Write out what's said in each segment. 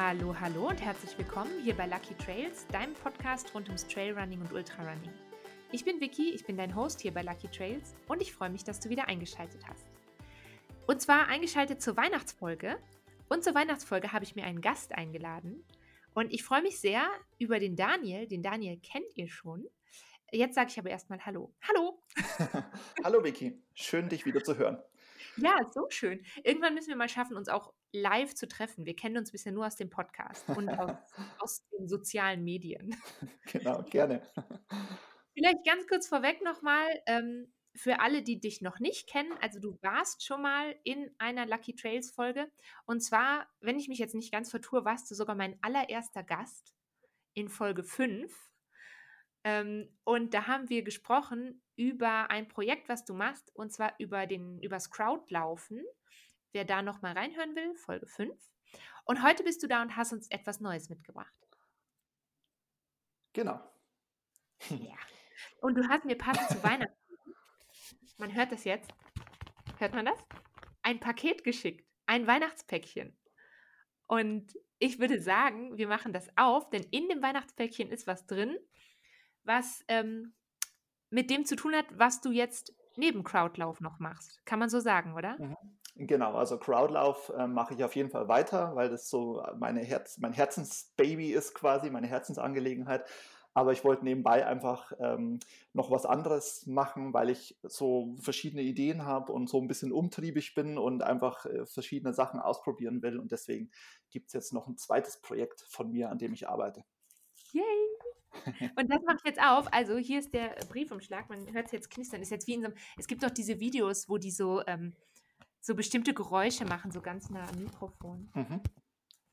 Hallo, hallo und herzlich willkommen hier bei Lucky Trails, deinem Podcast rund ums Trailrunning und Ultrarunning. Ich bin Vicky, ich bin dein Host hier bei Lucky Trails und ich freue mich, dass du wieder eingeschaltet hast. Und zwar eingeschaltet zur Weihnachtsfolge. Und zur Weihnachtsfolge habe ich mir einen Gast eingeladen. Und ich freue mich sehr über den Daniel. Den Daniel kennt ihr schon. Jetzt sage ich aber erstmal Hallo. Hallo! Hallo Vicky, schön dich wieder zu hören. Ja, so schön. Irgendwann müssen wir mal schaffen, uns auch live zu treffen. Wir kennen uns bisher nur aus dem Podcast und aus, aus den sozialen Medien. Genau, gerne. Vielleicht ganz kurz vorweg nochmal, ähm, für alle, die dich noch nicht kennen, also du warst schon mal in einer Lucky Trails Folge. Und zwar, wenn ich mich jetzt nicht ganz vertue, warst du sogar mein allererster Gast in Folge 5. Ähm, und da haben wir gesprochen über ein Projekt, was du machst, und zwar über den, übers Crowdlaufen. Wer da nochmal reinhören will, Folge 5. Und heute bist du da und hast uns etwas Neues mitgebracht. Genau. Ja. Und du hast mir passend zu Weihnachten, man hört das jetzt, hört man das? Ein Paket geschickt, ein Weihnachtspäckchen. Und ich würde sagen, wir machen das auf, denn in dem Weihnachtspäckchen ist was drin, was ähm, mit dem zu tun hat, was du jetzt neben Crowdlauf noch machst. Kann man so sagen, oder? Mhm. Genau, also Crowdlauf äh, mache ich auf jeden Fall weiter, weil das so meine Herz, mein Herzensbaby ist quasi, meine Herzensangelegenheit. Aber ich wollte nebenbei einfach ähm, noch was anderes machen, weil ich so verschiedene Ideen habe und so ein bisschen umtriebig bin und einfach äh, verschiedene Sachen ausprobieren will. Und deswegen gibt es jetzt noch ein zweites Projekt von mir, an dem ich arbeite. Yay! Und das mache ich jetzt auf. Also hier ist der Briefumschlag. Man hört es jetzt knistern. Ist jetzt wie in so einem, es gibt doch diese Videos, wo die so, ähm, so bestimmte Geräusche machen, so ganz nah am Mikrofon. Mhm.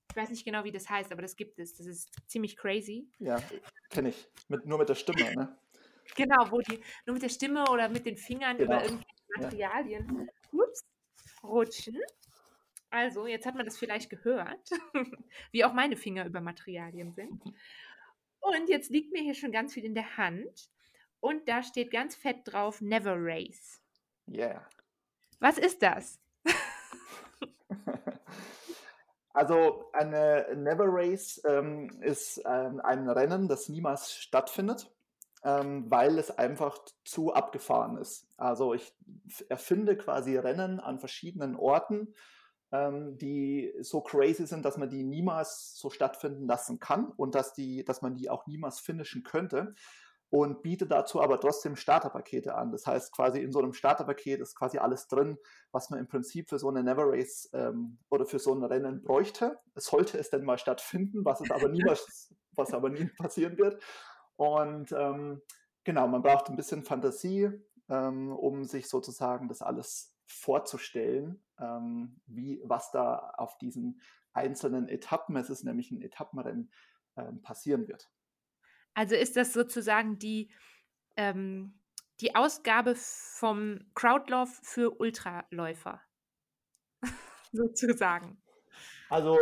Ich weiß nicht genau, wie das heißt, aber das gibt es. Das ist ziemlich crazy. Ja, kenne ich. Mit, nur mit der Stimme, ne? Genau, wo die nur mit der Stimme oder mit den Fingern genau. über irgendwelche Materialien ja. ups, rutschen. Also, jetzt hat man das vielleicht gehört, wie auch meine Finger über Materialien sind. Und jetzt liegt mir hier schon ganz viel in der Hand. Und da steht ganz fett drauf, Never Race. Yeah. Was ist das? Also eine Never Race ähm, ist ähm, ein Rennen, das niemals stattfindet, ähm, weil es einfach zu abgefahren ist. Also ich erfinde quasi Rennen an verschiedenen Orten, ähm, die so crazy sind, dass man die niemals so stattfinden lassen kann und dass, die, dass man die auch niemals finishen könnte und biete dazu aber trotzdem Starterpakete an. Das heißt, quasi in so einem Starterpaket ist quasi alles drin, was man im Prinzip für so eine Never Race ähm, oder für so ein Rennen bräuchte. Sollte es denn mal stattfinden, was es aber niemals, was aber nie passieren wird. Und ähm, genau, man braucht ein bisschen Fantasie, ähm, um sich sozusagen das alles vorzustellen, ähm, wie was da auf diesen einzelnen Etappen, es ist nämlich ein Etappenrennen, ähm, passieren wird. Also ist das sozusagen die, ähm, die Ausgabe vom Crowdlauf für Ultraläufer, sozusagen. Also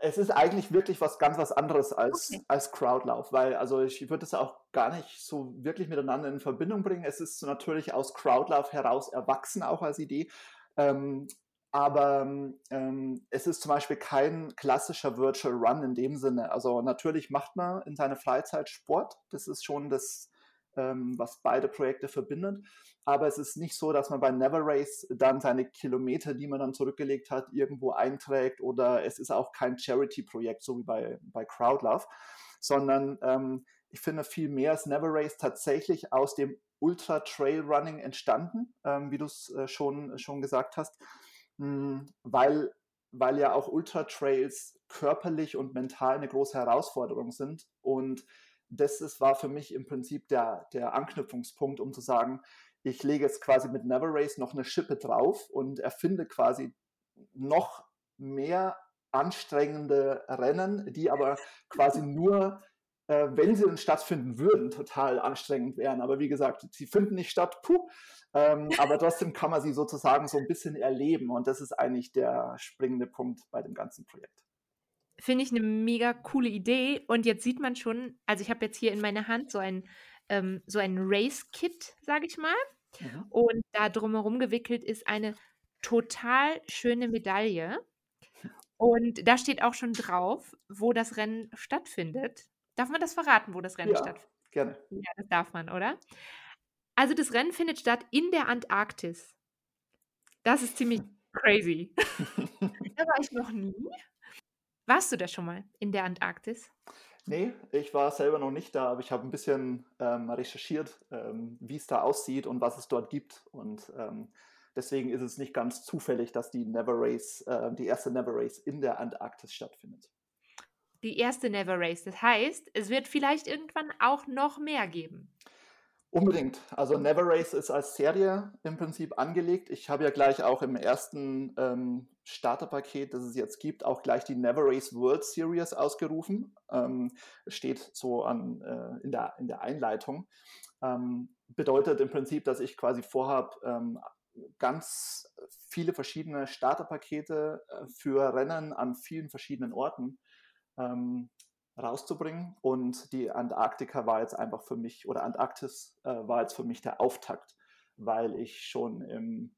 es ist eigentlich wirklich was ganz was anderes als, okay. als Crowdlauf, weil also ich würde es auch gar nicht so wirklich miteinander in Verbindung bringen. Es ist natürlich aus Crowdlauf heraus erwachsen, auch als Idee. Ähm, aber ähm, es ist zum Beispiel kein klassischer Virtual Run in dem Sinne. Also natürlich macht man in seiner Freizeit Sport. Das ist schon das, ähm, was beide Projekte verbindet. Aber es ist nicht so, dass man bei Never Race dann seine Kilometer, die man dann zurückgelegt hat, irgendwo einträgt oder es ist auch kein Charity-Projekt, so wie bei, bei Crowdlove, sondern ähm, ich finde viel mehr ist Never Race tatsächlich aus dem Ultra Trail Running entstanden, ähm, wie du es äh, schon, schon gesagt hast, mh, hm, weil, weil ja auch Ultra Trails körperlich und mental eine große Herausforderung sind und das ist, war für mich im Prinzip der, der Anknüpfungspunkt, um zu sagen, ich lege jetzt quasi mit Never Race noch eine Schippe drauf und erfinde quasi noch mehr anstrengende Rennen, die aber quasi nur, äh, wenn sie dann stattfinden würden, total anstrengend wären. Aber wie gesagt, sie finden nicht statt, puh, ähm, aber trotzdem kann man sie sozusagen so ein bisschen erleben und das ist eigentlich der springende Punkt bei dem ganzen Projekt. Finde ich eine mega coole Idee. Und jetzt sieht man schon, also ich habe jetzt hier in meiner Hand so ein, ähm, so ein Race-Kit, sage ich mal. Mhm. Und da drumherum gewickelt ist eine total schöne Medaille. Und da steht auch schon drauf, wo das Rennen stattfindet. Darf man das verraten, wo das Rennen Ja, stattfindet? gerne. Ja, das darf man, oder? Also das Rennen findet statt in der Antarktis. Das ist ziemlich crazy. Da war ich noch nie. Warst du da schon mal in der Antarktis? Ne, ich war selber noch nicht da, aber ich habe 'n bisschen, ähm, recherchiert, ähm, wie's da aussieht und was es dort gibt. Und, ähm, deswegen ist es nicht ganz zufällig, dass die Never Race äh, die erste Never Race in der Antarktis stattfindet. Die erste Never Race. Das heißt, es wird vielleicht irgendwann auch noch mehr geben. Unbedingt. Also Never Race ist als Serie im Prinzip angelegt. Ich habe ja gleich auch im ersten, ähm, Starterpaket, das es jetzt gibt, auch gleich die Never Race World Series ausgerufen. Ähm, steht so an äh, in der in der Einleitung. Ähm, bedeutet im Prinzip, dass ich quasi vorhabe, ähm, ganz viele verschiedene Starterpakete, äh, für Rennen an vielen verschiedenen Orten, ähm, rauszubringen. Und die Antarktika war jetzt einfach für mich oder Antarktis, äh, war jetzt für mich der Auftakt, weil ich schon im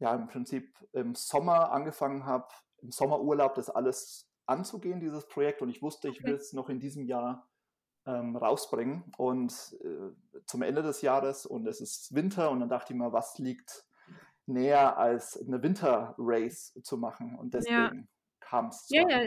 ja, im Prinzip im Sommer angefangen habe, im Sommerurlaub das alles anzugehen, dieses Projekt. Und ich wusste, ich will es noch in diesem Jahr, ähm, rausbringen und, äh, zum Ende des Jahres und es ist Winter und dann dachte ich mir: „Was liegt näher, als 'ne Winter-Race zu machen?“ Und Ja. deswegen kam's Ja, zur ja.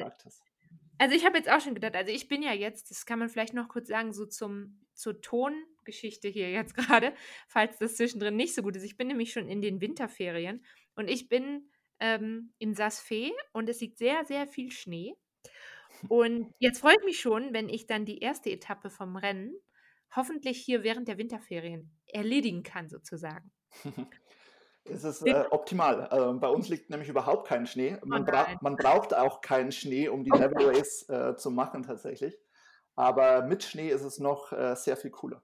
Also, ich habe jetzt auch schon gedacht also, ich bin ja jetzt das kann man vielleicht noch kurz sagen, so zum zur Tongeschichte hier jetzt grade, falls das zwischendrin nicht so gut ist. Ich bin nämlich schon in den Winterferien und ich bin, ähm, in Saas Fee und es liegt sehr, sehr viel Schnee. Und jetzt freue ich mich schon, wenn ich dann die erste Etappe vom Rennen hoffentlich hier während der Winterferien erledigen kann sozusagen. Es ist, Ja. äh, optimal. Ähm, bei uns liegt nämlich überhaupt kein Schnee. Oh Man bra man braucht auch keinen Schnee, um die Gott. Race, äh, zu machen tatsächlich. Aber mit Schnee ist es noch, äh, sehr viel cooler.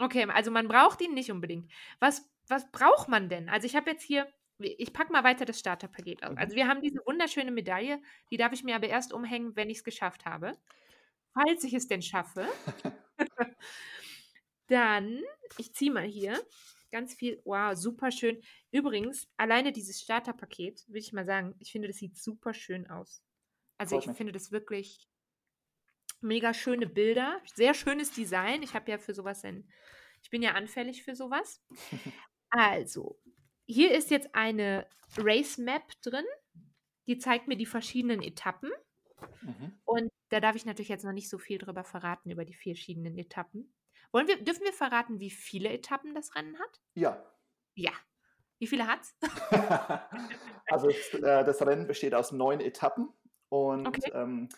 Okay, also, man braucht ihn nicht unbedingt. Was was braucht man denn? Also, ich habe jetzt hier ich packe mal weiter das Starterpaket aus. Mhm. Also, wir haben diese wunderschöne Medaille, die darf ich mir aber erst umhängen, wenn ich's geschafft habe. Falls ich es denn schaffe. Dann ich ziehe mal hier ganz viel wow, superschön. Übrigens, alleine dieses Starterpaket, will ich mal sagen, ich finde, das sieht superschön aus. Also, Freut ich mich. finde das wirklich mega schöne Bilder, sehr schönes Design. Ich habe ja für so was ein ich bin ja anfällig für so was. Also, hier ist jetzt eine Race Map drin, die zeigt mir die verschiedenen Etappen. Mhm. Und da darf ich natürlich jetzt noch nicht so viel drüber verraten, über die verschiedenen Etappen. Wollen wir dürfen wir verraten, wie viele Etappen das Rennen hat? Ja. Ja. Wie viele hat's? Also, es äh, das Rennen besteht aus 9 Etappen und, Okay. ähm,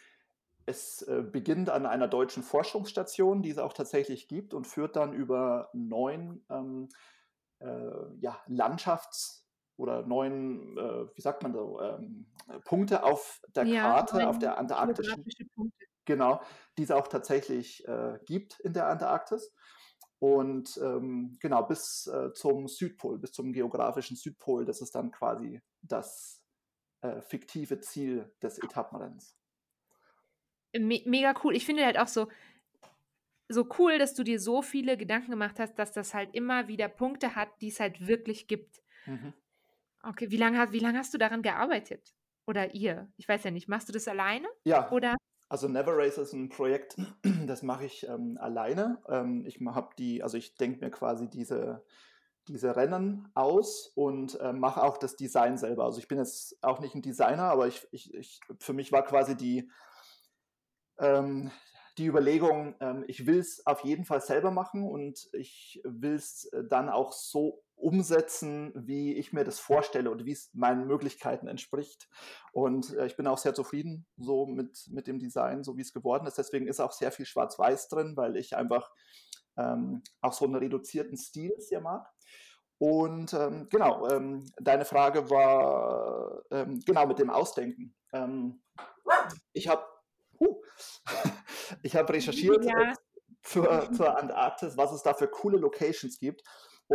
es, äh, beginnt an einer deutschen Forschungsstation, die es auch tatsächlich gibt und führt dann über 9, ähm, äh, ja, Landschafts oder 9, äh, wie sagt man so, ähm, Punkte auf der Ja, Karte, auf 9 der antarktischen Punkte. Genau, die es auch tatsächlich, äh, gibt in der Antarktis. Und, ähm, genau, bis, äh, zum Südpol, bis zum geografischen Südpol, das ist dann quasi das, äh, fiktive Ziel des Etappenrennens. Me mega cool. Ich finde halt auch so so cool, dass du dir so viele Gedanken gemacht hast, dass das halt immer wieder Punkte hat, die es halt wirklich gibt. Mhm. Okay, wie lange wie lange hast du daran gearbeitet? Oder ihr? Ich weiß ja nicht. Machst du das alleine Ja, oder also Never Race ist 'n Projekt, das mache ich, ähm, alleine. Ähm, ich habe die also, ich denke mir quasi diese diese Rennen aus und, äh, mache auch das Design selber. Also, ich bin jetzt auch nicht 'n Designer, aber ich ich ich für mich war quasi die ähm, die Überlegung, ähm, ich will's auf jeden Fall selber machen und ich will's, äh, dann auch so umsetzen, wie ich mir das vorstelle und wie's meinen Möglichkeiten entspricht. Und, äh, ich bin auch sehr zufrieden so mit mit dem Design, so wie's geworden ist. Deswegen ist auch sehr viel Schwarz-Weiß drin, weil ich einfach, ähm, auch so 'n reduzierten Stil sehr mag. Und, ähm, genau, ähm, deine Frage war, ähm, genau, mit dem Ausdenken. Ähm, ich habe hu, ich habe recherchiert, Ja. zur zur Antarktis, was es da für coole Locations gibt.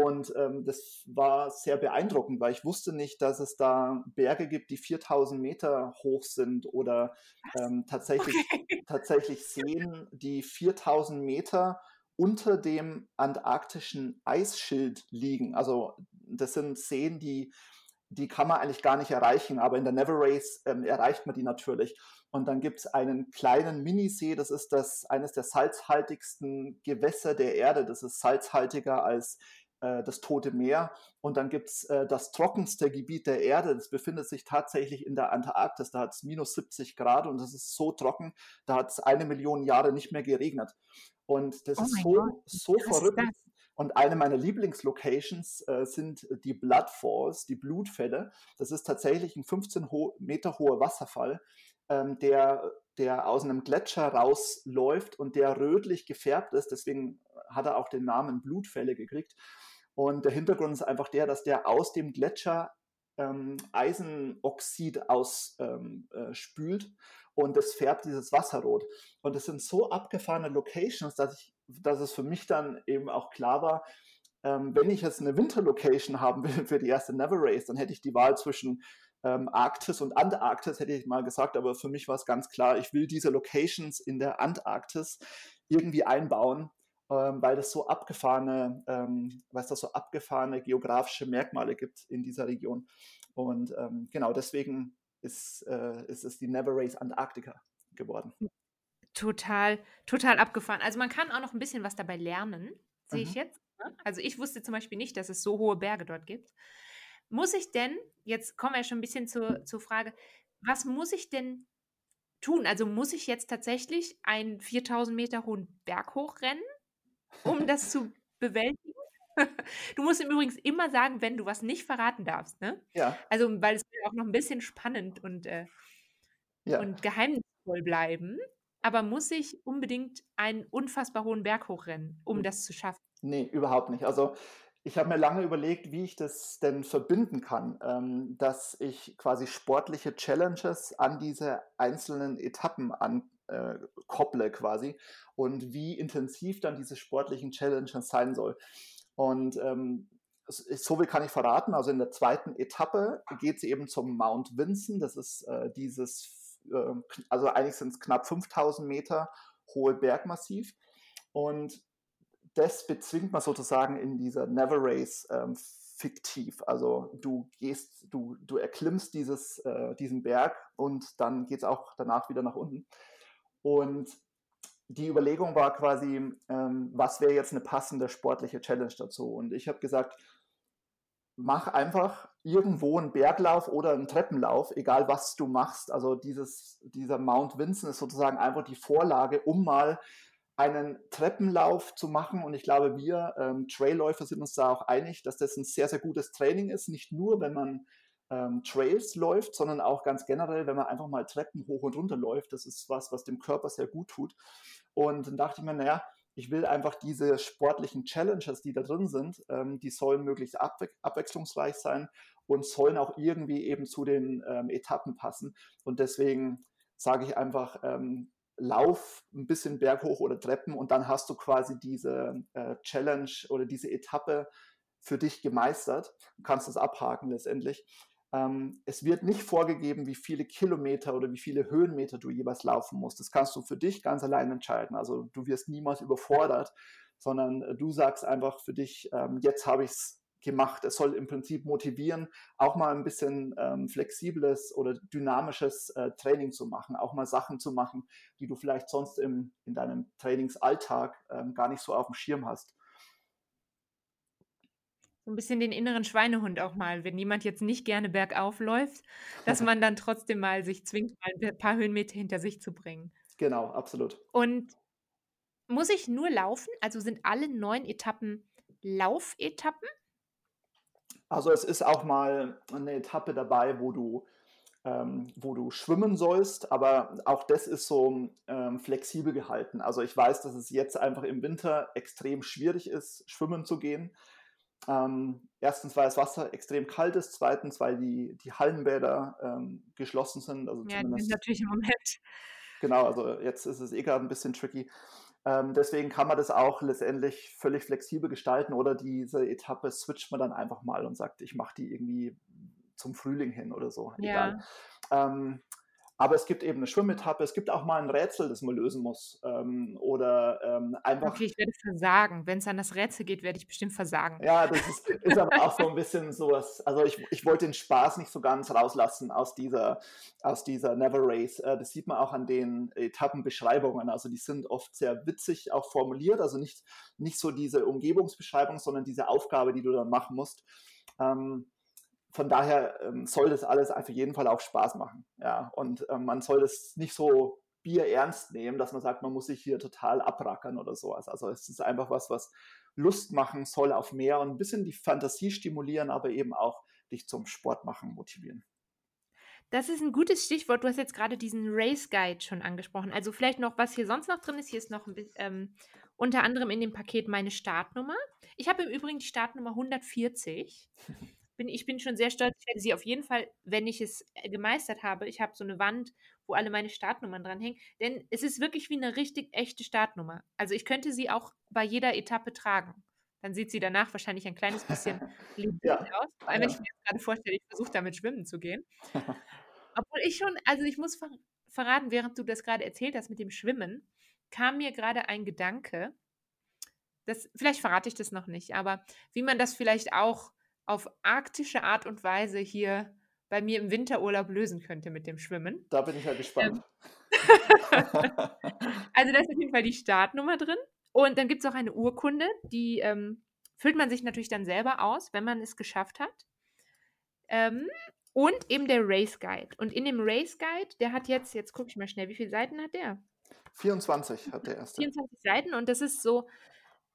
Und, ähm, das war sehr beeindruckend, weil ich wusste nicht, dass es da Berge gibt, die 4.000 Meter hoch sind oder, ähm, tatsächlich Okay. tatsächlich Seen, die 4.000 Meter unter dem antarktischen Eisschild liegen. Also, das sind Seen, die die kann man eigentlich gar nicht erreichen, aber in der Never Race ähm, erreicht man die natürlich. Und dann gibt es einen kleinen Minisee, das ist das, eines der salzhaltigsten Gewässer der Erde. Das ist salzhaltiger als äh, das Tote Meer. Und dann gibt es äh, das trockenste Gebiet der Erde. Das befindet sich tatsächlich in der Antarktis. Da hat es minus 70 Grad und das ist so trocken, da hat es eine Million Jahre nicht mehr geregnet. Und das oh ist so, so verrückt. Und eine meiner Lieblingslocations äh, sind die Blood Falls, die Blutfälle. Das ist tatsächlich ein 15 ho Meter hoher Wasserfall, ähm, der, der aus einem Gletscher rausläuft und der rötlich gefärbt ist. Deswegen hat er auch den Namen Blutfälle gekriegt. Und der Hintergrund ist einfach der, dass der aus dem Gletscher ähm, Eisenoxid ausspült ähm, äh, und das färbt dieses Wasser rot. Und es sind so abgefahrene Locations, dass, ich, dass es für mich dann eben auch klar war, ähm, wenn ich jetzt eine Winterlocation haben will für die erste Never Race, dann hätte ich die Wahl zwischen ähm, Arktis und Antarktis, hätte ich mal gesagt, aber für mich war es ganz klar, ich will diese Locations in der Antarktis irgendwie einbauen, ähm, weil es so abgefahrene, ähm, weil es da so abgefahrene geografische Merkmale gibt in dieser Region. Und ähm, genau deswegen ist, äh, ist es die Never Race Antarktika geworden. Total, total abgefahren. Also man kann auch noch ein bisschen was dabei lernen, sehe mhm. ich jetzt. Ne? Also ich wusste zum Beispiel nicht, dass es so hohe Berge dort gibt. Muss ich denn, jetzt kommen wir schon ein bisschen zur, zur Frage, was muss ich denn tun? Also muss ich jetzt tatsächlich einen 4000 Meter hohen Berg hochrennen? Um das zu bewältigen. Du musst ihm übrigens immer sagen, wenn du was nicht verraten darfst, ne? Ja. Also, weil es auch noch ein bisschen spannend und, äh, ja. und geheimnisvoll bleiben. Aber muss ich unbedingt einen unfassbar hohen Berg hochrennen, um hm. das zu schaffen? Nee, überhaupt nicht. Also ich habe mir lange überlegt, wie ich das denn verbinden kann, ähm, dass ich quasi sportliche Challenges an diese einzelnen Etappen an, äh, kopple quasi und wie intensiv dann diese sportlichen Challenges sein soll. Und ähm, so viel kann ich verraten. Also in der zweiten Etappe geht es eben zum Mount Vinson. Das ist äh, dieses, äh, also eigentlich sind es knapp 5000 Meter hohe Bergmassiv. Und das bezwingt man sozusagen in dieser Never Race ähm, fiktiv. Also du gehst, du, du erklimmst dieses, äh, diesen Berg und dann geht es auch danach wieder nach unten. Und die Überlegung war quasi, ähm, was wäre jetzt eine passende sportliche Challenge dazu? Und ich habe gesagt, mach einfach irgendwo einen Berglauf oder einen Treppenlauf, egal was du machst. Also dieses, dieser Mount Vincent ist sozusagen einfach die Vorlage, um mal einen Treppenlauf zu machen. Und ich glaube, wir ähm, Trailläufer sind uns da auch einig, dass das ein sehr, sehr gutes Training ist. Nicht nur, wenn man ähm, Trails läuft, sondern auch ganz generell, wenn man einfach mal Treppen hoch und runter läuft. Das ist was, was dem Körper sehr gut tut. Und dann dachte ich mir, naja, ich will einfach diese sportlichen Challenges, die da drin sind, ähm, die sollen möglichst abwe abwechslungsreich sein und sollen auch irgendwie eben zu den ähm, Etappen passen. Und deswegen sage ich einfach, ähm, lauf ein bisschen berghoch oder Treppen und dann hast du quasi diese äh, Challenge oder diese Etappe für dich gemeistert und kannst das abhaken letztendlich. Ähm, es wird nicht vorgegeben, wie viele Kilometer oder wie viele Höhenmeter du jeweils laufen musst. Das kannst du für dich ganz allein entscheiden. Also du wirst niemals überfordert, sondern äh, du sagst einfach für dich, ähm, jetzt habe ich es gemacht. Es soll im Prinzip motivieren, auch mal ein bisschen ähm, flexibles oder dynamisches äh, Training zu machen, auch mal Sachen zu machen, die du vielleicht sonst im, in deinem Trainingsalltag ähm, gar nicht so auf dem Schirm hast so ein bisschen den inneren Schweinehund auch mal, wenn jemand jetzt nicht gerne bergauf läuft, dass man dann trotzdem mal sich zwingt, mal ein paar Höhenmeter hinter sich zu bringen. Genau, absolut. Und muss ich nur laufen? Also sind alle neun Etappen Laufetappen? Also es ist auch mal eine Etappe dabei, wo du, ähm, wo du schwimmen sollst, aber auch das ist so ähm, flexibel gehalten. Also ich weiß, dass es jetzt einfach im Winter extrem schwierig ist, schwimmen zu gehen. Ähm, erstens, weil das Wasser extrem kalt ist, zweitens, weil die, die Hallenbäder ähm, geschlossen sind. Also ja, die sind natürlich im Moment. Genau, also jetzt ist es eh gerade ein bisschen tricky. Ähm, deswegen kann man das auch letztendlich völlig flexibel gestalten oder diese Etappe switcht man dann einfach mal und sagt, ich mache die irgendwie zum Frühling hin oder so. Ja. Ähm, aber es gibt eben eine Schwimmetappe, es gibt auch mal ein Rätsel, das man lösen muss. Ähm, oder ähm, einfach. Okay, ich werde versagen. Wenn es an das Rätsel geht, werde ich bestimmt versagen. Ja, das ist, ist aber auch so ein bisschen sowas. Also ich, ich wollte den Spaß nicht so ganz rauslassen aus dieser, aus dieser Never Race. Äh, das sieht man auch an den Etappenbeschreibungen. Also die sind oft sehr witzig auch formuliert. Also nicht, nicht so diese Umgebungsbeschreibung, sondern diese Aufgabe, die du dann machen musst. Ähm, von daher ähm, soll das alles auf jeden Fall auch Spaß machen. Ja, und ähm, man soll das nicht so Bier ernst nehmen, dass man sagt, man muss sich hier total abrackern oder sowas. Also es ist einfach was, was Lust machen soll auf mehr und ein bisschen die Fantasie stimulieren, aber eben auch dich zum Sport machen motivieren. Das ist ein gutes Stichwort. Du hast jetzt gerade diesen Race Guide schon angesprochen. Also vielleicht noch, was hier sonst noch drin ist. Hier ist noch bisschen, ähm, unter anderem in dem Paket meine Startnummer. Ich habe im Übrigen die Startnummer 140. bin, ich bin schon sehr stolz. Ich werde sie auf jeden Fall, wenn ich es äh, gemeistert habe, ich habe so eine Wand, wo alle meine Startnummern dranhängen. Denn es ist wirklich wie eine richtig echte Startnummer. Also ich könnte sie auch bei jeder Etappe tragen. Dann sieht sie danach wahrscheinlich ein kleines bisschen ja. aus. Vor allem, ja. wenn ich mir jetzt gerade vorstelle, ich versuche damit schwimmen zu gehen. Obwohl ich schon, also ich muss ver verraten, während du das gerade erzählt hast mit dem Schwimmen, kam mir gerade ein Gedanke, das, vielleicht verrate ich das noch nicht, aber wie man das vielleicht auch auf arktische Art und Weise hier bei mir im Winterurlaub lösen könnte mit dem Schwimmen. Da bin ich ja gespannt. Ähm, also da ist auf jeden Fall die Startnummer drin. Und dann gibt es auch eine Urkunde, die ähm, füllt man sich natürlich dann selber aus, wenn man es geschafft hat. Ähm, und eben der Race Guide. Und in dem Race Guide, der hat jetzt, jetzt gucke ich mal schnell, wie viele Seiten hat der? 24 hat der erste. 24 Seiten und das ist so,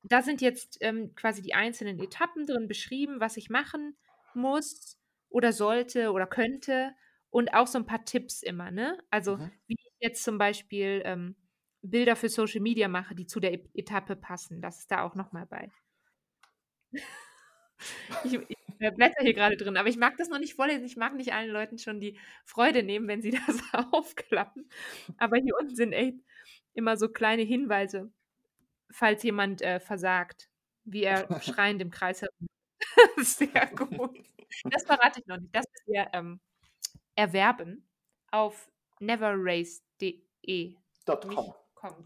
da sind jetzt ähm, quasi die einzelnen Etappen drin beschrieben, was ich machen muss oder sollte oder könnte und auch so ein paar Tipps immer, ne? Also mhm. wie ich jetzt zum Beispiel ähm, Bilder für Social Media mache, die zu der e Etappe passen. Das ist da auch nochmal bei. ich, ich blätter hier gerade drin, aber ich mag das noch nicht vorlesen. Ich mag nicht allen Leuten schon die Freude nehmen, wenn sie das aufklappen. Aber hier unten sind echt immer so kleine Hinweise falls jemand äh, versagt, wie er schreiend im Kreis herum. Sehr gut. Das verrate ich noch nicht. Das ist wir ähm, erwerben auf neverrace.de. .com. .com.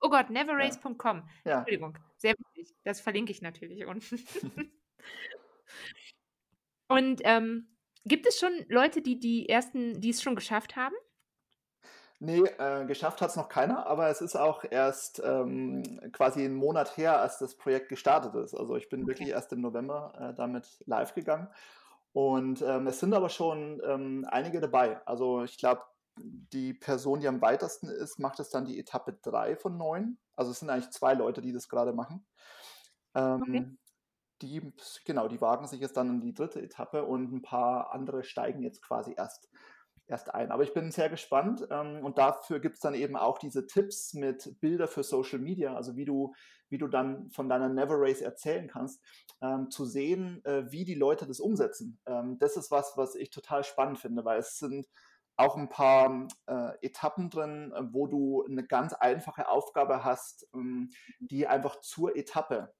Oh Gott, neverrace.com. Ja. Entschuldigung, sehr wichtig. Das verlinke ich natürlich unten. Und ähm, gibt es schon Leute, die die ersten, die es schon geschafft haben? Nee, äh, geschafft hat es noch keiner, aber es ist auch erst ähm, quasi einen Monat her, als das Projekt gestartet ist. Also ich bin okay. wirklich erst im November äh, damit live gegangen. Und ähm, es sind aber schon ähm, einige dabei. Also ich glaube, die Person, die am weitesten ist, macht es dann die Etappe 3 von 9. Also es sind eigentlich zwei Leute, die das gerade machen. Okay. Ähm, die, genau, die wagen sich jetzt dann in die dritte Etappe und ein paar andere steigen jetzt quasi erst erst ein. Aber ich bin sehr gespannt ähm, und dafür gibt es dann eben auch diese Tipps mit Bilder für Social Media, also wie du, wie du dann von deiner Never Race erzählen kannst, ähm, zu sehen, äh, wie die Leute das umsetzen. Ähm, das ist was, was ich total spannend finde, weil es sind auch ein paar äh, Etappen drin, äh, wo du eine ganz einfache Aufgabe hast, ähm, die einfach zur Etappe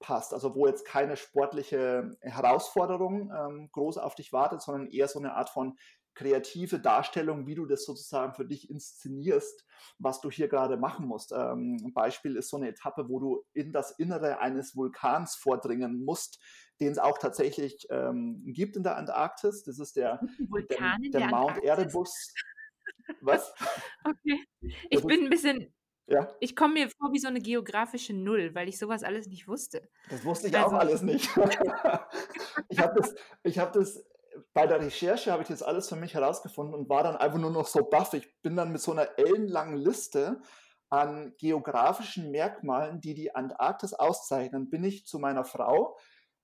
passt. Also wo jetzt keine sportliche Herausforderung ähm, groß auf dich wartet, sondern eher so eine Art von kreative Darstellung, wie du das sozusagen für dich inszenierst, was du hier gerade machen musst. Ähm, ein Beispiel ist so eine Etappe, wo du in das Innere eines Vulkans vordringen musst, den es auch tatsächlich ähm, gibt in der Antarktis. Das ist der, der, der, der Mount Erebus. Was? Okay. Ich bin ein bisschen ja. Ich komme mir vor wie so eine geografische Null, weil ich sowas alles nicht wusste. Das wusste ich also. auch alles nicht. ich habe das, hab das bei der Recherche habe ich das alles für mich herausgefunden und war dann einfach nur noch so baff. Ich bin dann mit so einer ellenlangen Liste an geografischen Merkmalen, die die Antarktis auszeichnen, bin ich zu meiner Frau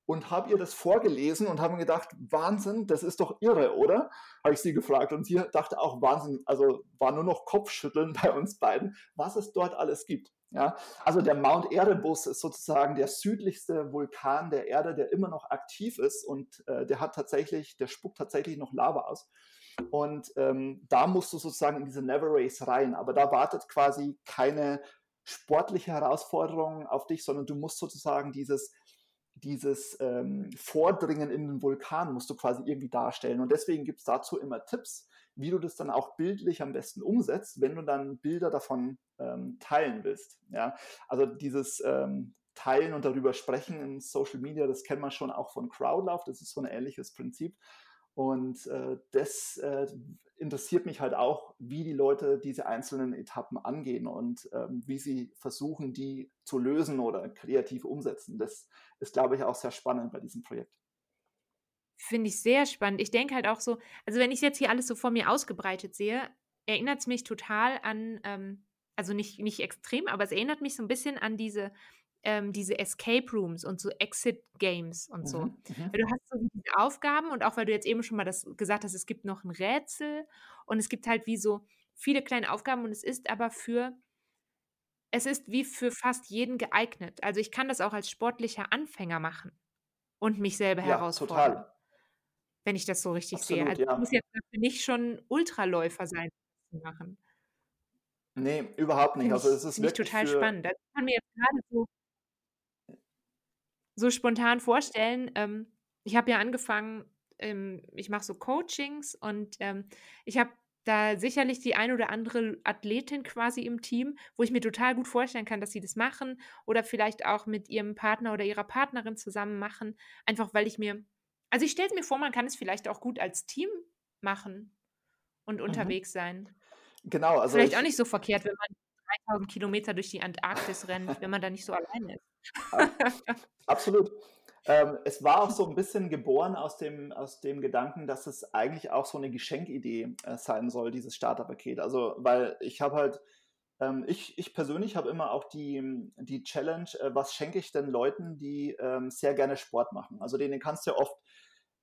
und habe ihr das vorgelesen und habe mir gedacht, Wahnsinn, das ist doch irre, oder? Habe ich sie gefragt und sie dachte auch Wahnsinn, also war nur noch Kopfschütteln bei uns beiden, was es dort alles gibt. Ja, also der Mount Erebus ist sozusagen der südlichste Vulkan der Erde, der immer noch aktiv ist und äh, der hat tatsächlich, der spuckt tatsächlich noch Lava aus. Und ähm, da musst du sozusagen in diese Never Race rein, aber da wartet quasi keine sportliche Herausforderung auf dich, sondern du musst sozusagen dieses dieses ähm, Vordringen in den Vulkan musst du quasi irgendwie darstellen. Und deswegen gibt es dazu immer Tipps, wie du das dann auch bildlich am besten umsetzt, wenn du dann Bilder davon ähm, teilen willst. Ja? Also dieses ähm, Teilen und darüber sprechen in Social Media, das kennt man schon auch von Crowdlauf, das ist so ein ähnliches Prinzip. Und äh, das äh, interessiert mich halt auch, wie die Leute diese einzelnen Etappen angehen und ähm, wie sie versuchen, die zu lösen oder kreativ umsetzen. Das ist, glaube ich, auch sehr spannend bei diesem Projekt. Finde ich sehr spannend. Ich denke halt auch so, also wenn ich jetzt hier alles so vor mir ausgebreitet sehe, erinnert es mich total an, ähm, also nicht, nicht extrem, aber es erinnert mich so ein bisschen an diese ähm, diese Escape Rooms und so Exit Games und so. Mhm, mhm. Weil du hast so diese Aufgaben und auch weil du jetzt eben schon mal das gesagt hast, es gibt noch ein Rätsel und es gibt halt wie so viele kleine Aufgaben und es ist aber für es ist wie für fast jeden geeignet. Also ich kann das auch als sportlicher Anfänger machen und mich selber ja, herausfordern. Total. Wenn ich das so richtig Absolut, sehe. Also ja. ich muss jetzt nicht schon Ultraläufer sein, zu machen. Nee, überhaupt nicht. Also es ist wirklich total spannend. Also ich kann mir jetzt gerade so so spontan vorstellen. Ähm, ich habe ja angefangen, ähm, ich mache so Coachings und ähm, ich habe da sicherlich die ein oder andere Athletin quasi im Team, wo ich mir total gut vorstellen kann, dass sie das machen oder vielleicht auch mit ihrem Partner oder ihrer Partnerin zusammen machen. Einfach weil ich mir, also ich stelle es mir vor, man kann es vielleicht auch gut als Team machen und mhm. unterwegs sein. Genau, also. Vielleicht auch nicht so verkehrt, wenn man 3000 Kilometer durch die Antarktis rennt, wenn man da nicht so alleine ist. Absolut. Ähm, es war auch so ein bisschen geboren aus dem, aus dem Gedanken, dass es eigentlich auch so eine Geschenkidee äh, sein soll, dieses Starterpaket. Also, weil ich habe halt, ähm, ich, ich persönlich habe immer auch die, die Challenge, äh, was schenke ich denn Leuten, die ähm, sehr gerne Sport machen? Also denen kannst du ja oft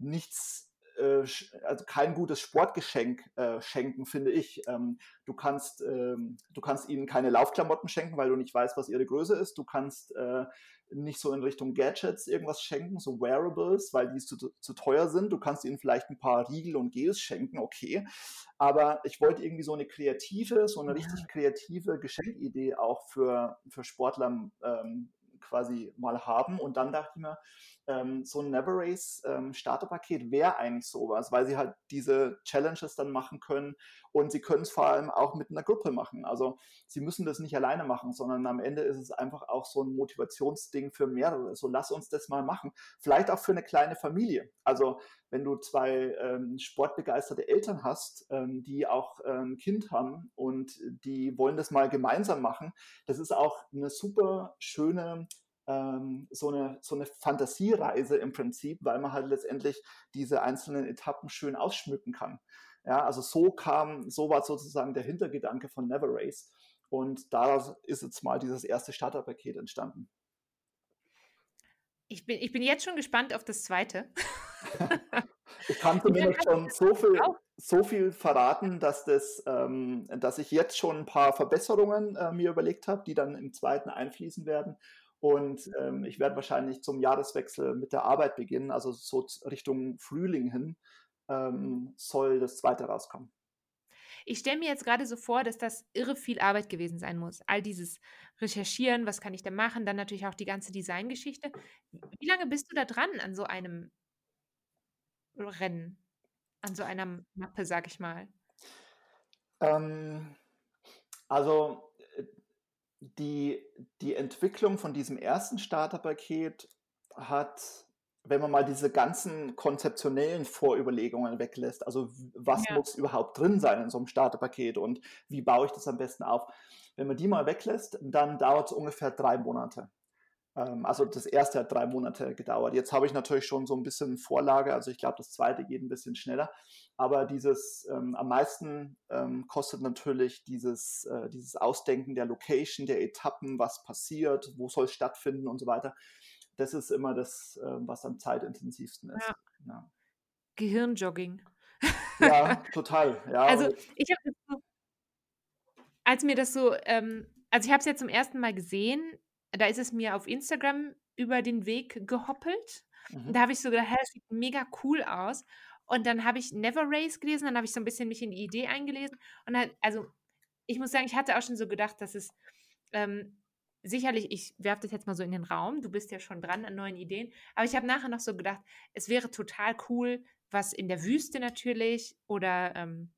nichts äh, also kein gutes Sportgeschenk äh, schenken, finde ich. Ähm, du kannst, ähm, du kannst ihnen keine Laufklamotten schenken, weil du nicht weißt, was ihre Größe ist. Du kannst äh, nicht so in Richtung Gadgets irgendwas schenken, so Wearables, weil die zu, zu teuer sind. Du kannst ihnen vielleicht ein paar Riegel und Gels schenken, okay. Aber ich wollte irgendwie so eine kreative, so eine richtig kreative Geschenkidee auch für, für Sportler ähm, quasi mal haben. Und dann dachte ich mir, ähm, so ein Never Race ähm, Starterpaket wäre eigentlich sowas, weil sie halt diese Challenges dann machen können und sie können es vor allem auch mit einer Gruppe machen. Also sie müssen das nicht alleine machen, sondern am Ende ist es einfach auch so ein Motivationsding für mehrere. So lass uns das mal machen. Vielleicht auch für eine kleine Familie. Also wenn du zwei ähm, sportbegeisterte Eltern hast, ähm, die auch ein ähm, Kind haben und die wollen das mal gemeinsam machen, das ist auch eine super schöne ähm, so, eine, so eine Fantasiereise im Prinzip, weil man halt letztendlich diese einzelnen Etappen schön ausschmücken kann. Ja, also so kam, so war sozusagen der Hintergedanke von Never Race. Und daraus ist jetzt mal dieses erste Starterpaket entstanden. Ich bin, ich bin jetzt schon gespannt auf das zweite. Ich kann zumindest schon so viel, so viel verraten, dass, das, ähm, dass ich jetzt schon ein paar Verbesserungen äh, mir überlegt habe, die dann im zweiten einfließen werden. Und ähm, ich werde wahrscheinlich zum Jahreswechsel mit der Arbeit beginnen, also so Richtung Frühling hin ähm, soll das zweite rauskommen. Ich stelle mir jetzt gerade so vor, dass das irre viel Arbeit gewesen sein muss. All dieses Recherchieren, was kann ich da machen, dann natürlich auch die ganze Designgeschichte. Wie lange bist du da dran an so einem Rennen, an so einer Mappe, sag ich mal? Ähm, also die, die Entwicklung von diesem ersten Starterpaket hat, wenn man mal diese ganzen konzeptionellen Vorüberlegungen weglässt, also was ja. muss überhaupt drin sein in so einem Starterpaket und wie baue ich das am besten auf, wenn man die mal weglässt, dann dauert es ungefähr drei Monate. Ähm, also das erste hat drei Monate gedauert. Jetzt habe ich natürlich schon so ein bisschen Vorlage, also ich glaube, das zweite geht ein bisschen schneller. Aber dieses ähm, am meisten ähm, kostet natürlich dieses, äh, dieses Ausdenken der Location, der Etappen, was passiert, wo soll es stattfinden und so weiter. Das ist immer das, äh, was am zeitintensivsten ist. Ja. Ja. Gehirnjogging. Ja, total. Ja, also ich habe so, als mir das so, ähm, also ich habe es ja zum ersten Mal gesehen, da ist es mir auf Instagram über den Weg gehoppelt. Mhm. Da habe ich so gedacht, das sieht mega cool aus. Und dann habe ich Never Race gelesen, dann habe ich so ein bisschen mich in die Idee eingelesen. Und dann, also ich muss sagen, ich hatte auch schon so gedacht, dass es ähm, sicherlich, ich werfe das jetzt mal so in den Raum, du bist ja schon dran an neuen Ideen, aber ich habe nachher noch so gedacht, es wäre total cool, was in der Wüste natürlich oder ähm,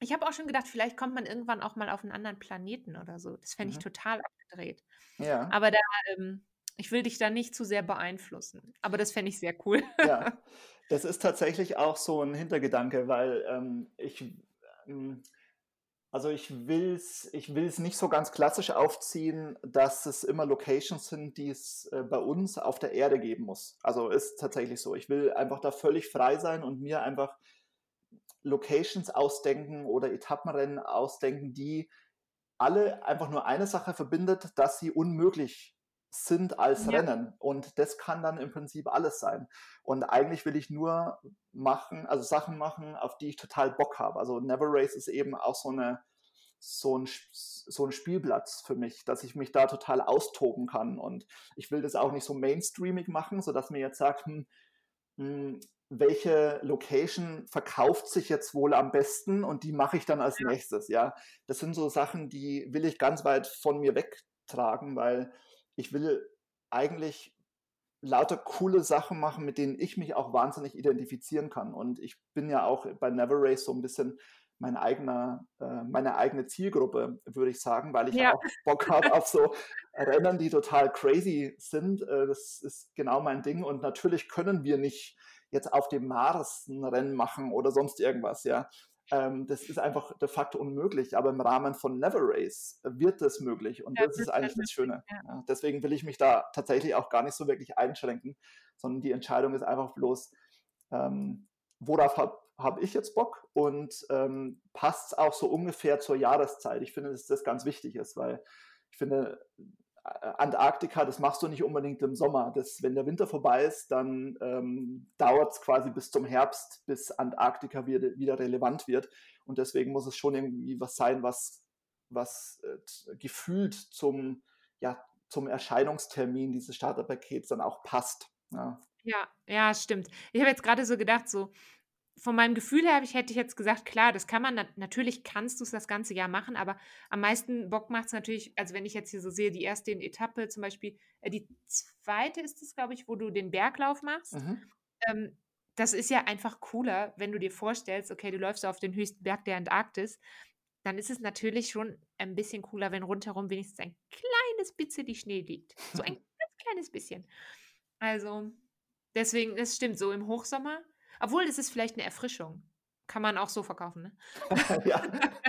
Ich habe auch schon gedacht, vielleicht kommt man irgendwann auch mal auf 'n anderen Planeten oder so. Das fände ich Mhm. total abgedreht. Ja. Aber da, ähm ich will dich da nicht zu sehr beeinflussen, aber das fände ich sehr cool. Ja, das ist tatsächlich auch so 'n Hintergedanke, weil, ähm, ich ähm, also ich will's ich will's nicht so ganz klassisch aufziehen, dass es immer Locations sind, die es, äh, bei uns auf der Erde geben muss. Also, ist tatsächlich so. Ich will einfach da völlig frei sein und mir einfach Locations ausdenken oder Etappenrennen ausdenken, die alle einfach nur eine Sache verbindet, dass sie unmöglich sind als Ja. Rennen. Und das kann dann im Prinzip alles sein. Und eigentlich will ich nur machen also Sachen machen, auf die ich total Bock habe. Also Never Race ist eben auch so 'ne so 'n Sp so 'n Spielplatz für mich, dass ich mich da total austoben kann. Und ich will das auch nicht so mainstreamig machen, sodass man jetzt sagt: „Hm, hm, welche Location verkauft sich jetzt wohl am besten und die mache ich dann als. Nächstes“, ja? Das sind so Sachen, die will ich ganz weit von mir wegtragen, weil ich will eigentlich lauter coole Sachen machen, mit denen ich mich auch wahnsinnig identifizieren kann. Und ich bin ja auch bei Never Race so 'n bisschen mein eigener äh, meine eigene Zielgruppe, würde ich sagen, weil ich Ja. auch Bock habe auf so Rennen, die total crazy sind. Äh, das ist genau mein Ding. Und natürlich können wir nicht jetzt auf dem Mars 'n Rennen machen oder sonst irgendwas, ja? Ähm, das ist einfach de facto unmöglich, aber im Rahmen von Never Race wird das möglich und Ja, das das ist eigentlich das Schöne. ja. Deswegen will ich mich da tatsächlich auch gar nicht so wirklich einschränken, sondern die Entscheidung ist einfach bloß, ähm, worauf habe habe ich jetzt Bock und, ähm, passt's auch so ungefähr zur Jahreszeit? Ich finde, dass das ganz wichtig ist, weil ich finde, Antarktika, das machst du nicht unbedingt im Sommer. Das wenn der Winter vorbei ist, dann, ähm, dauert's quasi bis zum Herbst, bis Antarktika wieder wieder relevant wird. Und deswegen muss es schon irgendwie was sein, was was, äh, gefühlt zum ja, zum Erscheinungstermin dieses Starterpakets dann auch passt, ja. Ja, ja, stimmt. Ich habe jetzt grade so gedacht, so von meinem Gefühl her ich hätte ich jetzt gesagt, klar, das kann man nat natürlich kannst du's das ganze Jahr machen, aber am meisten Bock macht's natürlich also, wenn ich jetzt hier so sehe, die 1. Etappe zum Beispiel äh, die 2. ist es, glaube ich, wo du den Berglauf machst. Mhm. Ähm, das ist ja einfach cooler, wenn du dir vorstellst, okay, du läufst auf den höchsten Berg der Antarktis, dann ist es natürlich schon ein bisschen cooler, wenn rundherum wenigstens ein kleines bitzeli Schnee liegt. So ein ganz kleines bisschen. Also, deswegen es stimmt, so im Hochsommer obwohl, es ist vielleicht 'ne Erfrischung. Kann man auch so verkaufen, ne? Ja.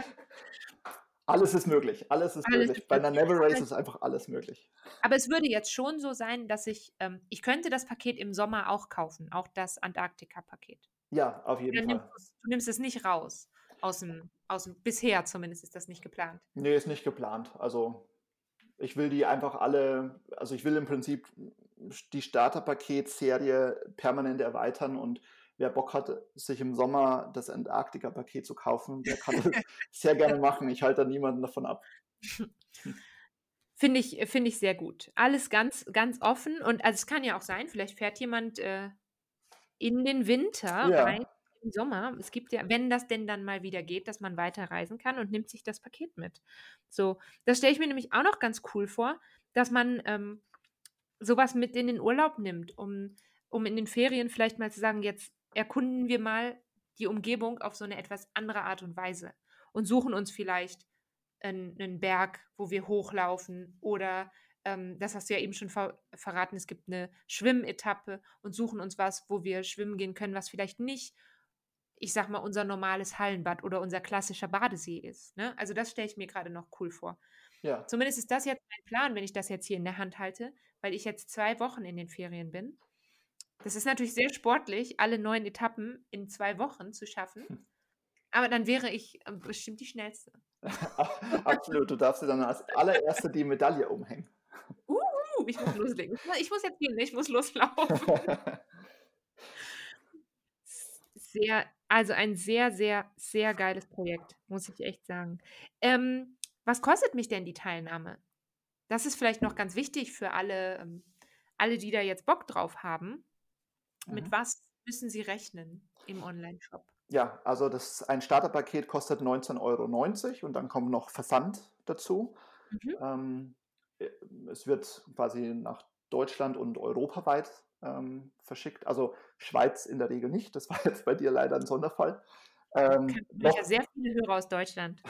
Alles ist möglich. Alles ist Alles möglich. ist Bei 'ner möglich. Never Race ist einfach alles möglich. Aber es würde jetzt schon so sein, dass ich ähm, ich könnte das Paket im Sommer auch kaufen, auch das Antarktika-Paket. Ja, auf jeden Oder nimmst Fall. du's du nimmst es nicht raus aus'm aus'm bisher zumindest ist das nicht geplant. Ne, ist nicht geplant. Also, ich will die einfach alle also, ich will im Prinzip die Starterpaket-Serie permanent erweitern und wer Bock hat, sich im Sommer das Antarktika-Paket zu kaufen, der kann das sehr gerne machen. Ich halte da niemanden davon ab. Finde ich finde ich sehr gut. Alles ganz ganz offen und also, es kann ja auch sein, vielleicht fährt jemand, äh, in den Winter rein Ja. im Sommer. Es gibt ja wenn das denn dann mal wieder geht, dass man weiterreisen kann und nimmt sich das Paket mit. So, das stelle ich mir nämlich auch noch ganz cool vor, dass man, ähm, so was mit in den Urlaub nimmt, um um in den Ferien vielleicht mal zu sagen: „Jetzt erkunden wir mal die Umgebung auf so 'ne etwas andere Art und Weise und suchen uns vielleicht 'n 'nen Berg, wo wir hochlaufen oder, ähm, das hast du ja eben schon ver verraten, es gibt 'ne Schwimmetappe und suchen uns was, wo wir schwimmen gehen können, was vielleicht nicht, ich sage mal, unser normales Hallenbad oder unser klassischer Badesee ist“, ne? Also, das stelle ich mir grade noch cool vor. Ja. Zumindest ist das jetzt mein Plan, wenn ich das jetzt hier in der Hand halte, weil ich jetzt 2 Wochen in den Ferien bin. Das ist natürlich sehr sportlich, alle 9 Etappen in 2 Wochen zu schaffen, Hm. aber dann wäre ich, ähm, bestimmt die Schnellste. Absolut. Du darfst dir dann als Allererste die Medaille umhängen. Uh, ich muss loslegen. Ich mu ich muss jetzt gehen? Ich muss loslaufen. Sehr also, ein sehr, sehr, sehr geiles Projekt, muss ich echt sagen. Ähm, was kostet mich denn die Teilnahme? Das ist vielleicht noch ganz wichtig für alle ähm, alle, die da jetzt Bock drauf haben. Mit Mhm. was müssen sie rechnen im Onlineshop? Ja, also, das ein Starterpaket kostet 19,90 € und dann kommt noch Versand dazu. Mhm. Ähm, äh, es wird quasi nach Deutschland und europaweit, ähm, verschickt. Also, Schweiz in der Regel nicht. Das war jetzt bei dir leider 'n Sonderfall. Ähm, noch, ja sehr viele Hörer aus Deutschland.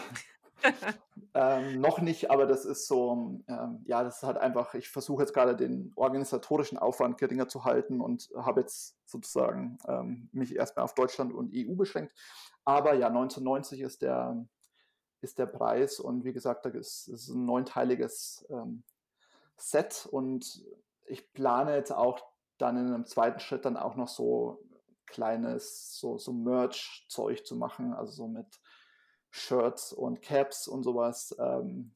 ähm, noch nicht, aber das ist so, ähm, ja, das ist halt einfach, ich versuche jetzt gerade den organisatorischen Aufwand geringer zu halten und habe jetzt sozusagen ähm, mich erstmal auf Deutschland und EU beschränkt. Aber ja, 1990 ist der, ist der Preis und wie gesagt, da ist, ist ein neunteiliges ähm, Set und ich plane jetzt auch dann in einem zweiten Schritt dann auch noch so kleines, so, so Merch-Zeug zu machen, also so mit Shirts und Caps und sowas, ähm,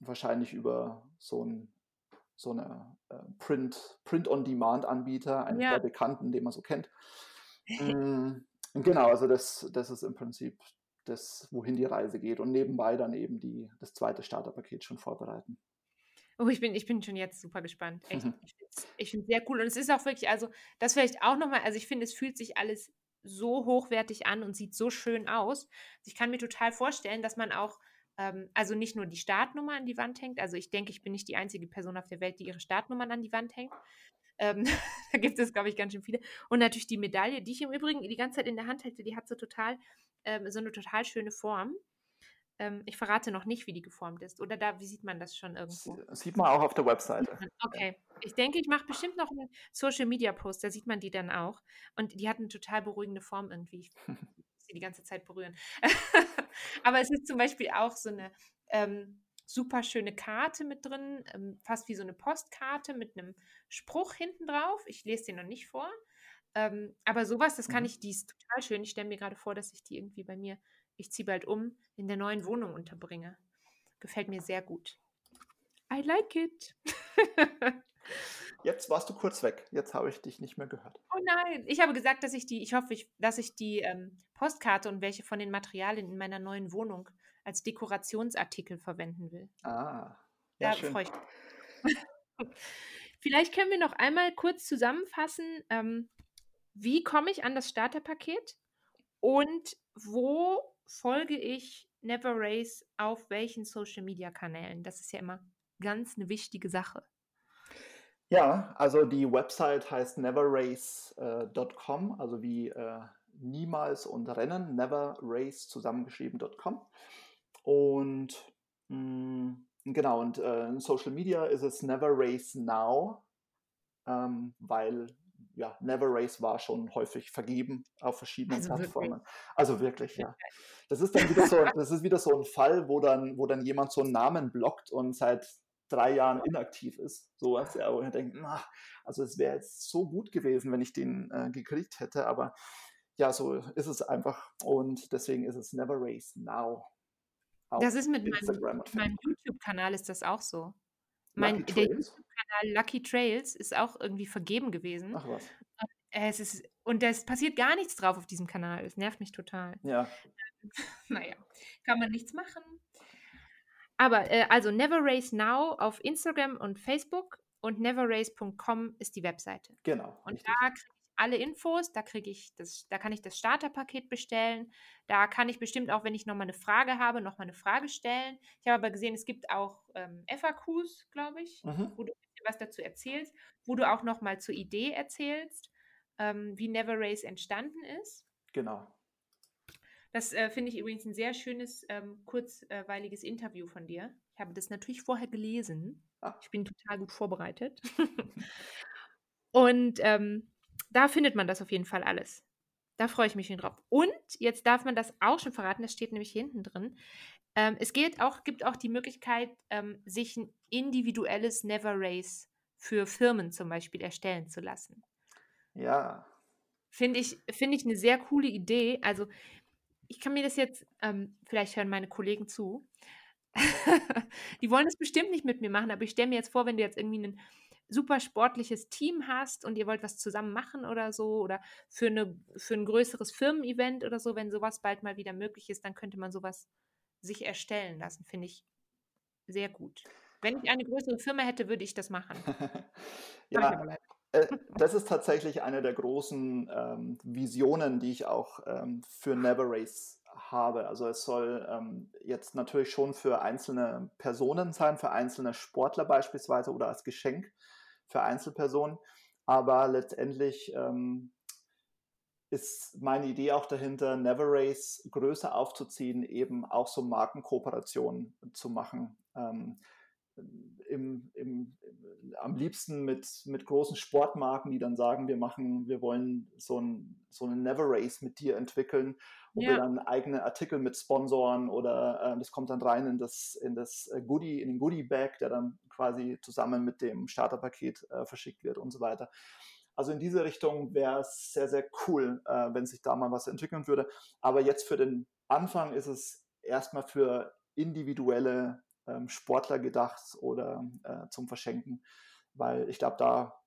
wahrscheinlich über so ein so eine äh, Print, Print-on-Demand-Anbieter, einen ja. der bekannten, den man so kennt. mm, genau, also das, das ist im Prinzip das, wohin die Reise geht und nebenbei dann eben die, das zweite Starterpaket schon vorbereiten. Oh, ich bin, ich bin schon jetzt super gespannt. Echt. Mhm. Ich finde es sehr cool. Und es ist auch wirklich, also das vielleicht auch nochmal, also ich finde, es fühlt sich alles so hochwertig an und sieht so schön aus. Also ich kann mir total vorstellen, dass man auch, ähm, also nicht nur die Startnummer an die Wand hängt, also ich denke, ich bin nicht die einzige Person auf der Welt, die ihre Startnummern an die Wand hängt. Ähm, da gibt es, glaube ich, ganz schön viele. Und natürlich die Medaille, die ich im Übrigen die ganze Zeit in der Hand halte, die hat so total, ähm, so eine total schöne Form. Ähm, ich verrate noch nicht, wie die geformt ist. Oder da, wie sieht man das schon irgendwo? Das sieht man auch auf der Webseite. Okay. Ich denke, ich mache bestimmt noch einen Social Media Post, da sieht man die dann auch. Und die hat eine total beruhigende Form irgendwie. Ich muss sie die ganze Zeit berühren. Aber es ist zum Beispiel auch so eine ähm, super schöne Karte mit drin, ähm, fast wie so eine Postkarte mit einem Spruch hinten drauf. Ich lese den noch nicht vor. Ähm, aber sowas, das kann mhm. ich, die ist total schön. Ich stelle mir gerade vor, dass ich die irgendwie bei mir ich ziehe bald um, in der neuen Wohnung unterbringe. Gefällt mir sehr gut. I like it. Jetzt warst du kurz weg. Jetzt habe ich dich nicht mehr gehört. Oh nein, ich habe gesagt, dass ich die, ich hoffe, ich, dass ich die ähm, Postkarte und welche von den Materialien in meiner neuen Wohnung als Dekorationsartikel verwenden will. Ah, ja, da freue ich mich. Vielleicht können wir noch einmal kurz zusammenfassen, ähm, wie komme ich an das Starterpaket und wo folge ich Never Race auf welchen Social Media Kanälen? Das ist ja immer ganz eine wichtige Sache. Ja, also die Website heißt neverrace.com, äh, also wie äh, niemals und Rennen, neverrace zusammengeschrieben.com. Und mh, mm, genau, und äh, in Social Media ist es Never Race Now, ähm, weil ja, Never Race war schon häufig vergeben auf verschiedenen also Plattformen. Wirklich? Also wirklich, ja. Das ist dann wieder so, das ist wieder so ein Fall, wo dann, wo dann jemand so einen Namen blockt und seit drei Jahren inaktiv ist. So was ja, wo er denkt, na, also es wäre jetzt so gut gewesen, wenn ich den äh, gekriegt hätte, aber ja, so ist es einfach und deswegen ist es Never Race Now. Das ist mit meinem, meinem YouTube-Kanal ist das auch so. Mein, der YouTube-Kanal Lucky Trails ist auch irgendwie vergeben gewesen. Ach was. Es ist, und es passiert gar nichts drauf auf diesem Kanal. Es nervt mich total. Ja. naja, kann man nichts machen. Aber äh, also Never Race Now auf Instagram und Facebook und neverrace.com ist die Webseite. Genau. Und richtig. da kriege ich alle Infos, da kriege ich das, da kann ich das Starterpaket bestellen. Da kann ich bestimmt auch, wenn ich nochmal eine Frage habe, nochmal eine Frage stellen. Ich habe aber gesehen, es gibt auch ähm, FAQs, glaube ich, mhm. wo du was dazu erzählst, wo du auch nochmal zur Idee erzählst, ähm, wie Never Race entstanden ist. Genau. Das äh, finde ich übrigens ein sehr schönes, ähm, kurzweiliges Interview von dir. Ich habe das natürlich vorher gelesen. Ah. Ich bin total gut vorbereitet. Und ähm, da findet man das auf jeden Fall alles. Da freue ich mich schon drauf. Und jetzt darf man das auch schon verraten, das steht nämlich hier hinten drin. Ähm, es geht auch, gibt auch die Möglichkeit, ähm, sich ein individuelles Never Race für Firmen zum Beispiel erstellen zu lassen. Ja. Finde ich, find ich eine sehr coole Idee. Also ich kann mir das jetzt, ähm, vielleicht hören meine Kollegen zu, die wollen es bestimmt nicht mit mir machen, aber ich stelle mir jetzt vor, wenn du jetzt irgendwie ein super sportliches Team hast und ihr wollt was zusammen machen oder so oder für, eine, für ein größeres Firmen-Event oder so, wenn sowas bald mal wieder möglich ist, dann könnte man sowas sich erstellen lassen, finde ich sehr gut. Wenn ich eine größere Firma hätte, würde ich das machen. ja, äh, das ist tatsächlich eine der großen ähm, Visionen, die ich auch ähm, für Never Race habe. Also es soll ähm, jetzt natürlich schon für einzelne Personen sein, für einzelne Sportler beispielsweise oder als Geschenk für Einzelpersonen, aber letztendlich ähm, ist meine Idee auch dahinter, Never Race größer aufzuziehen, eben auch so Markenkooperationen zu machen. Ähm, im, im, am liebsten mit, mit großen Sportmarken, die dann sagen, wir machen, wir wollen so, ein, so eine Never Race mit dir entwickeln, wo ja. wir dann eigene Artikel mit sponsoren oder äh, das kommt dann rein in das, in das äh, Goodie, in den Goodie Bag, der dann quasi zusammen mit dem Starterpaket äh, verschickt wird und so weiter. Also in diese Richtung wäre es sehr, sehr cool, äh, wenn sich da mal was entwickeln würde. Aber jetzt für den Anfang ist es erstmal für individuelle ähm, Sportler gedacht oder äh, zum Verschenken, weil ich glaube, da,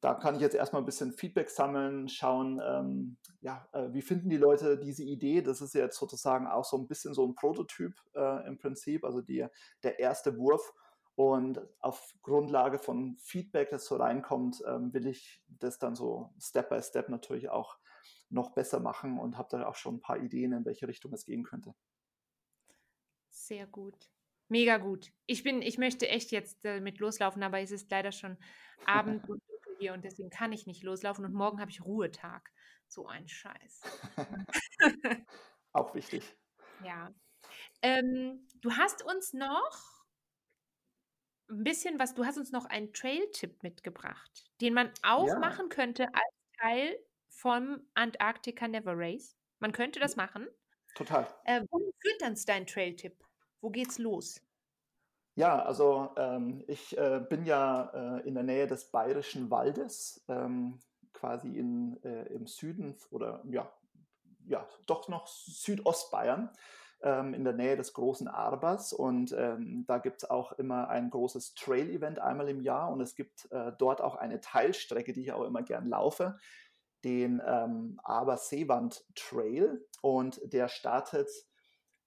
da kann ich jetzt erstmal ein bisschen Feedback sammeln, schauen, ähm, ja, äh, wie finden die Leute diese Idee? Das ist jetzt sozusagen auch so ein bisschen so ein Prototyp äh, im Prinzip, also die, der erste Wurf. Und auf Grundlage von Feedback, das so reinkommt, ähm, will ich das dann so Step by Step natürlich auch noch besser machen und habe da auch schon ein paar Ideen, in welche Richtung es gehen könnte. Sehr gut. Mega gut. Ich bin, ich möchte echt jetzt äh, mit loslaufen, aber es ist leider schon Abend und hier und deswegen kann ich nicht loslaufen und morgen habe ich Ruhetag. So ein Scheiß. Auch wichtig. Ja. Ähm, du hast uns noch ein bisschen was, du hast uns noch einen Trail-Tipp mitgebracht, den man auch ja. machen könnte als Teil vom Antarctica Never Race. Man könnte das machen. Total. Äh, wohin führt dann dein Trail-Tipp? Wo geht's los? Ja, also ähm, ich äh, bin ja äh, in der Nähe des Bayerischen Waldes, ähm, quasi in, äh, im Süden oder ja, ja, doch noch Südostbayern, ähm, in der Nähe des großen Arbers. Und ähm, da gibt es auch immer ein großes Trail-Event einmal im Jahr und es gibt äh, dort auch eine Teilstrecke, die ich auch immer gern laufe, den ähm, Aber Seewand Trail. Und der startet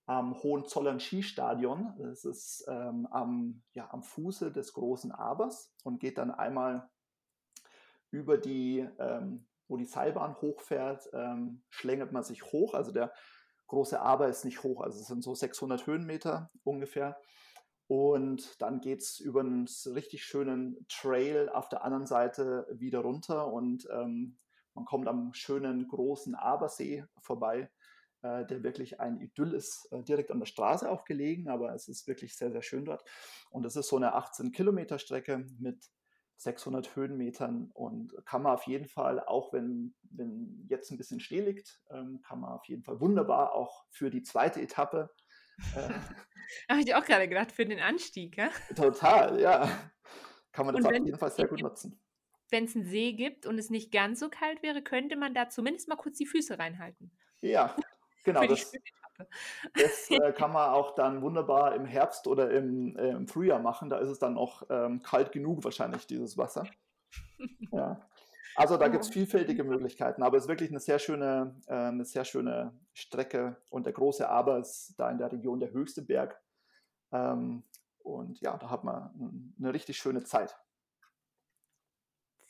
am Hohenzollern Skistadion. Das ist ähm, am, ja, am Fuße des großen Abers und geht dann einmal über die, ähm, wo die Seilbahn hochfährt, ähm, schlängelt man sich hoch. Also der große Aber ist nicht hoch, also es sind so 600 Höhenmeter ungefähr. Und dann geht es über einen richtig schönen Trail auf der anderen Seite wieder runter und ähm, man kommt am schönen großen Abersee vorbei äh, der wirklich ein Idyll ist, äh, direkt an der Straße auch gelegen, aber es ist wirklich sehr, sehr schön dort. Und es ist so eine 18 Kilometer Strecke mit 600 Höhenmetern und kann man auf jeden Fall, auch wenn, wenn jetzt ein bisschen Schnee liegt, ähm, kann man auf jeden Fall wunderbar auch für die zweite Etappe. Äh, Habe ich auch gerade gedacht, für den Anstieg, ja? Total, ja. Kann man das auf jeden Fall sehr gut nutzen. Wenn es einen See gibt und es nicht ganz so kalt wäre, könnte man da zumindest mal kurz die Füße reinhalten. Ja, Genau, das, das äh, kann man auch dann wunderbar im Herbst oder im, äh, im Frühjahr machen. Da ist es dann noch ähm, kalt genug wahrscheinlich, dieses Wasser. Ja. Also da gibt es vielfältige Möglichkeiten, aber es ist wirklich eine sehr schöne, äh, eine sehr schöne Strecke und der große Aber ist da in der Region der höchste Berg. Ähm, und ja, da hat man eine richtig schöne Zeit.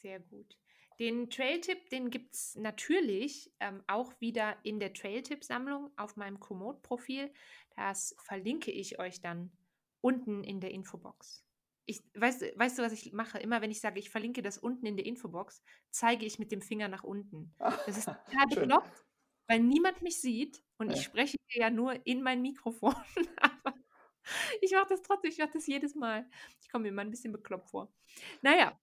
Sehr gut. Den Trail-Tipp, den gibt es natürlich ähm, auch wieder in der Trail-Tipp-Sammlung auf meinem Komoot-Profil. Das verlinke ich euch dann unten in der Infobox. Ich, weißt, weißt du, was ich mache? Immer wenn ich sage, ich verlinke das unten in der Infobox, zeige ich mit dem Finger nach unten. Das ist total bekloppt, weil niemand mich sieht und ja. ich spreche ja nur in mein Mikrofon. Ich mache das trotzdem, ich mache das jedes Mal. Ich komme mir immer ein bisschen bekloppt vor. Naja.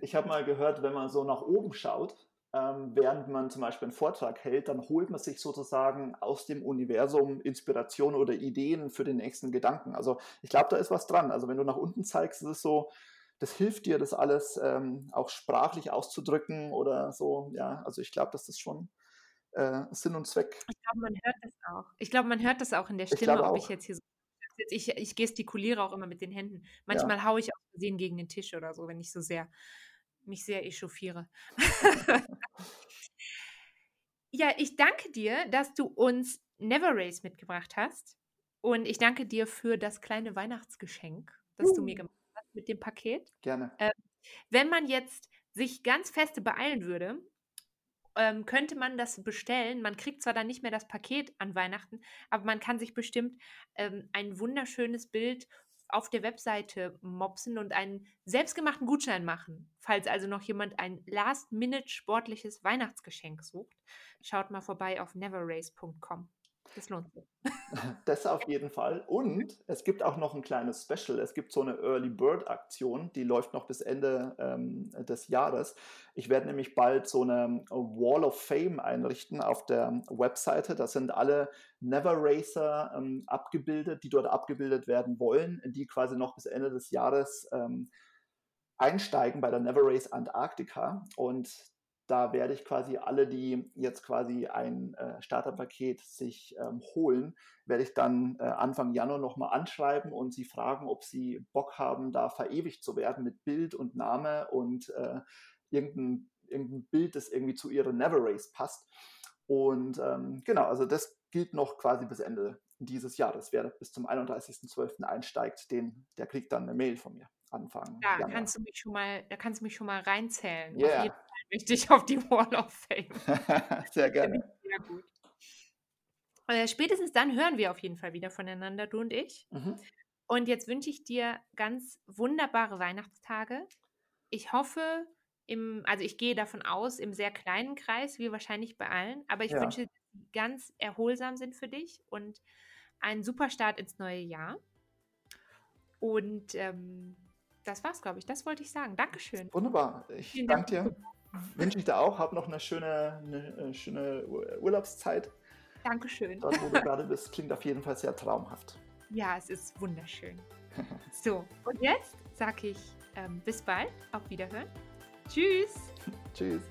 ich habe mal gehört, wenn man so nach oben schaut, ähm, während man zum Beispiel einen Vortrag hält, dann holt man sich sozusagen aus dem Universum Inspiration oder Ideen für den nächsten Gedanken. Also ich glaube, da ist was dran. Also wenn du nach unten zeigst, ist es so, das hilft dir, das alles ähm, auch sprachlich auszudrücken oder so. Ja, also ich glaube, dass das schon äh, Sinn und Zweck. Ich glaube, man hört das auch. Ich glaube, man hört das auch in der Stimme, ob ich jetzt hier so ich, ich gestikuliere auch immer mit den Händen. Manchmal ja. haue ich aus Versehen gegen den Tisch oder so, wenn ich so sehr mich sehr echauffiere. ja, ich danke dir, dass du uns Never Race mitgebracht hast. Und ich danke dir für das kleine Weihnachtsgeschenk, das uh. du mir uh. gemacht hast mit dem Paket. Gerne. Ähm, wenn man jetzt sich ganz feste beeilen würde ähm, könnte man das bestellen. Man kriegt zwar dann nicht mehr das Paket an Weihnachten, aber man kann sich bestimmt ähm, ein wunderschönes Bild auf der Webseite mopsen und einen selbstgemachten Gutschein machen. Falls also noch jemand ein Last-Minute sportliches Weihnachtsgeschenk sucht, schaut mal vorbei auf neverrace.com. Das lohnt sich. Das auf jeden Fall. Und es gibt auch noch ein kleines Special. Es gibt so eine Early Bird Aktion, die läuft noch bis Ende ähm, des Jahres. Ich werde nämlich bald so eine Wall of Fame einrichten auf der Webseite. Da sind alle Never Racer ähm, abgebildet, die dort abgebildet werden wollen, die quasi noch bis Ende des Jahres ähm, einsteigen bei der Never Race Antarktika. Und da werde ich quasi alle, die jetzt quasi ein äh, Starterpaket sich ähm, holen, werde ich dann äh, Anfang Januar nochmal anschreiben und sie fragen, ob sie Bock haben, da verewigt zu werden mit Bild und Name und äh, irgendein, irgendein Bild, das irgendwie zu ihrer Never Race passt. Und ähm, genau, also das gilt noch quasi bis Ende dieses Jahres. Wer bis zum 31.12. einsteigt, den, der kriegt dann eine Mail von mir. Anfang. Da Januar. kannst du mich schon mal, da kannst du mich schon mal reinzählen. Yeah. Richtig auf die Wall of Fame. sehr gerne. Sehr gut. Äh, spätestens dann hören wir auf jeden Fall wieder voneinander, du und ich. Mhm. Und jetzt wünsche ich dir ganz wunderbare Weihnachtstage. Ich hoffe, im, also ich gehe davon aus, im sehr kleinen Kreis, wie wahrscheinlich bei allen, aber ich ja. wünsche, dass sie ganz erholsam sind für dich und einen super Start ins neue Jahr. Und ähm, das war's, glaube ich. Das wollte ich sagen. Dankeschön. Wunderbar. Ich danke dir wünsche ich dir auch. Hab noch eine schöne, eine, eine schöne Urlaubszeit. Dankeschön. Dort, wo du gerade bist, klingt auf jeden Fall sehr traumhaft. Ja, es ist wunderschön. so, und jetzt sage ich ähm, bis bald, auf Wiederhören. Tschüss. Tschüss.